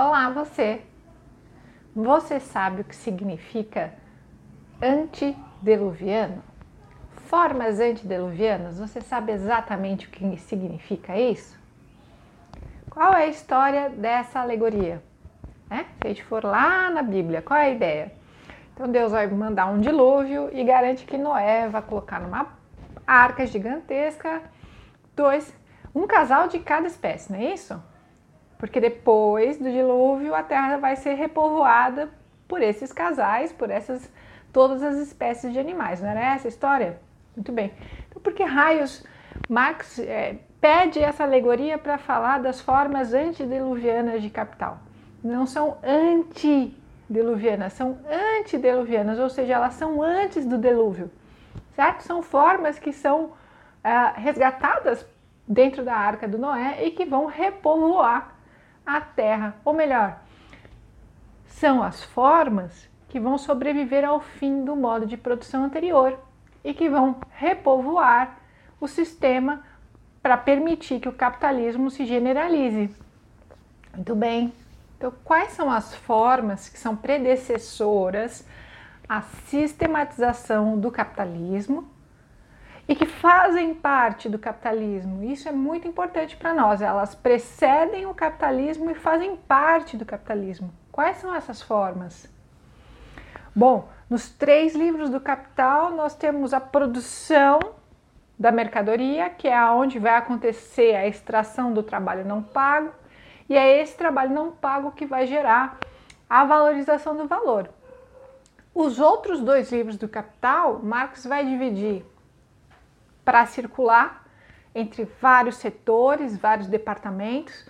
Olá, você! Você sabe o que significa antediluviano? Formas antediluvianas, você sabe exatamente o que significa isso? Qual é a história dessa alegoria? É? Se a gente for lá na Bíblia, qual é a ideia? Então Deus vai mandar um dilúvio e garante que Noé vai colocar numa arca gigantesca dois, um casal de cada espécie, não é isso? Porque depois do dilúvio a terra vai ser repovoada por esses casais, por essas todas as espécies de animais. Não era essa a história? Muito bem. Então, por que raios Marx é, pede essa alegoria para falar das formas antediluvianas de capital? Não são antediluvianas, são antediluvianas, ou seja, elas são antes do dilúvio, certo? São formas que são é, resgatadas dentro da arca do Noé e que vão repovoar a terra, ou melhor, são as formas que vão sobreviver ao fim do modo de produção anterior e que vão repovoar o sistema para permitir que o capitalismo se generalize. Muito bem. Então, quais são as formas que são predecessoras à sistematização do capitalismo e que fazem parte do capitalismo. Isso é muito importante para nós. Elas precedem o capitalismo e fazem parte do capitalismo. Quais são essas formas? Bom, nos três livros do Capital nós temos a produção da mercadoria, que é aonde vai acontecer a extração do trabalho não pago, e é esse trabalho não pago que vai gerar a valorização do valor. Os outros dois livros do Capital, Marx vai dividir para circular entre vários setores, vários departamentos,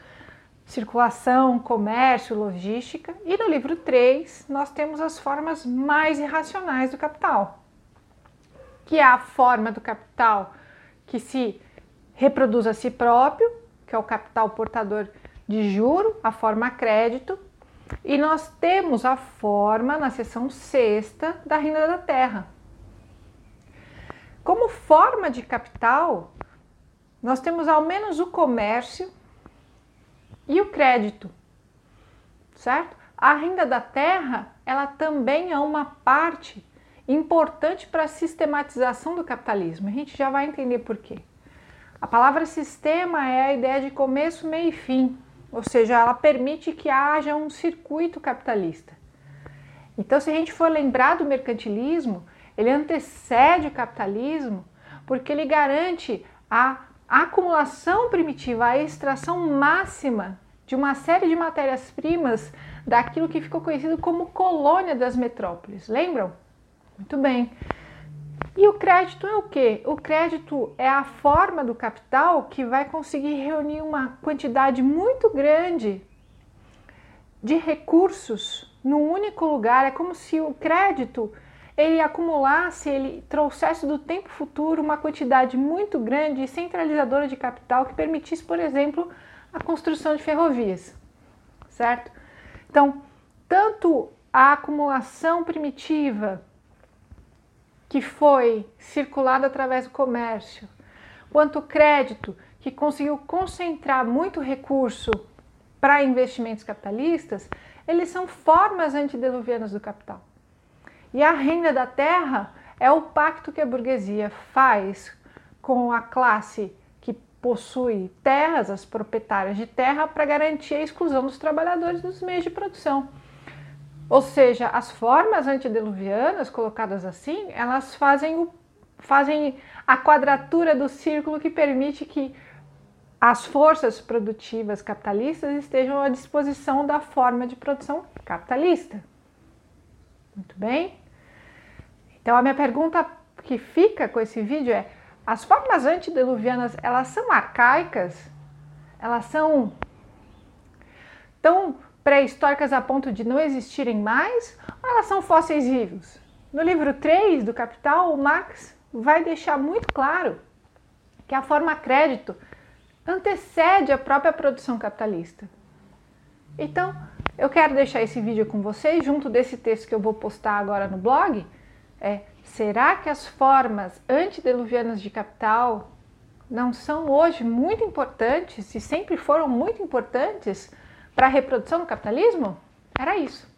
circulação, comércio, logística. E no livro 3, nós temos as formas mais irracionais do capital, que é a forma do capital que se reproduz a si próprio, que é o capital portador de juro, a forma crédito, e nós temos a forma na seção sexta da renda da terra, como forma de capital, nós temos ao menos o comércio e o crédito, certo? A renda da terra, ela também é uma parte importante para a sistematização do capitalismo. A gente já vai entender por quê. A palavra sistema é a ideia de começo, meio e fim, ou seja, ela permite que haja um circuito capitalista. Então, se a gente for lembrar do mercantilismo, ele antecede o capitalismo porque ele garante a acumulação primitiva, a extração máxima de uma série de matérias-primas daquilo que ficou conhecido como colônia das metrópoles. Lembram? Muito bem. E o crédito é o que? O crédito é a forma do capital que vai conseguir reunir uma quantidade muito grande de recursos num único lugar. É como se o crédito ele acumulasse, ele trouxesse do tempo futuro uma quantidade muito grande e centralizadora de capital que permitisse, por exemplo, a construção de ferrovias, certo? Então, tanto a acumulação primitiva que foi circulada através do comércio, quanto o crédito que conseguiu concentrar muito recurso para investimentos capitalistas, eles são formas antediluvianas do capital. E a renda da terra é o pacto que a burguesia faz com a classe que possui terras, as proprietárias de terra, para garantir a exclusão dos trabalhadores dos meios de produção. Ou seja, as formas antediluvianas, colocadas assim, elas fazem, o, fazem a quadratura do círculo que permite que as forças produtivas capitalistas estejam à disposição da forma de produção capitalista. Muito bem? Então a minha pergunta que fica com esse vídeo é: as formas antediluvianas, elas são arcaicas? Elas são tão pré-históricas a ponto de não existirem mais? Ou elas são fósseis vivos? No livro 3 do Capital, o Marx vai deixar muito claro que a forma crédito antecede a própria produção capitalista. Então, eu quero deixar esse vídeo com vocês, junto desse texto que eu vou postar agora no blog. É, será que as formas antediluvianas de capital não são hoje muito importantes e sempre foram muito importantes para a reprodução do capitalismo? Era isso.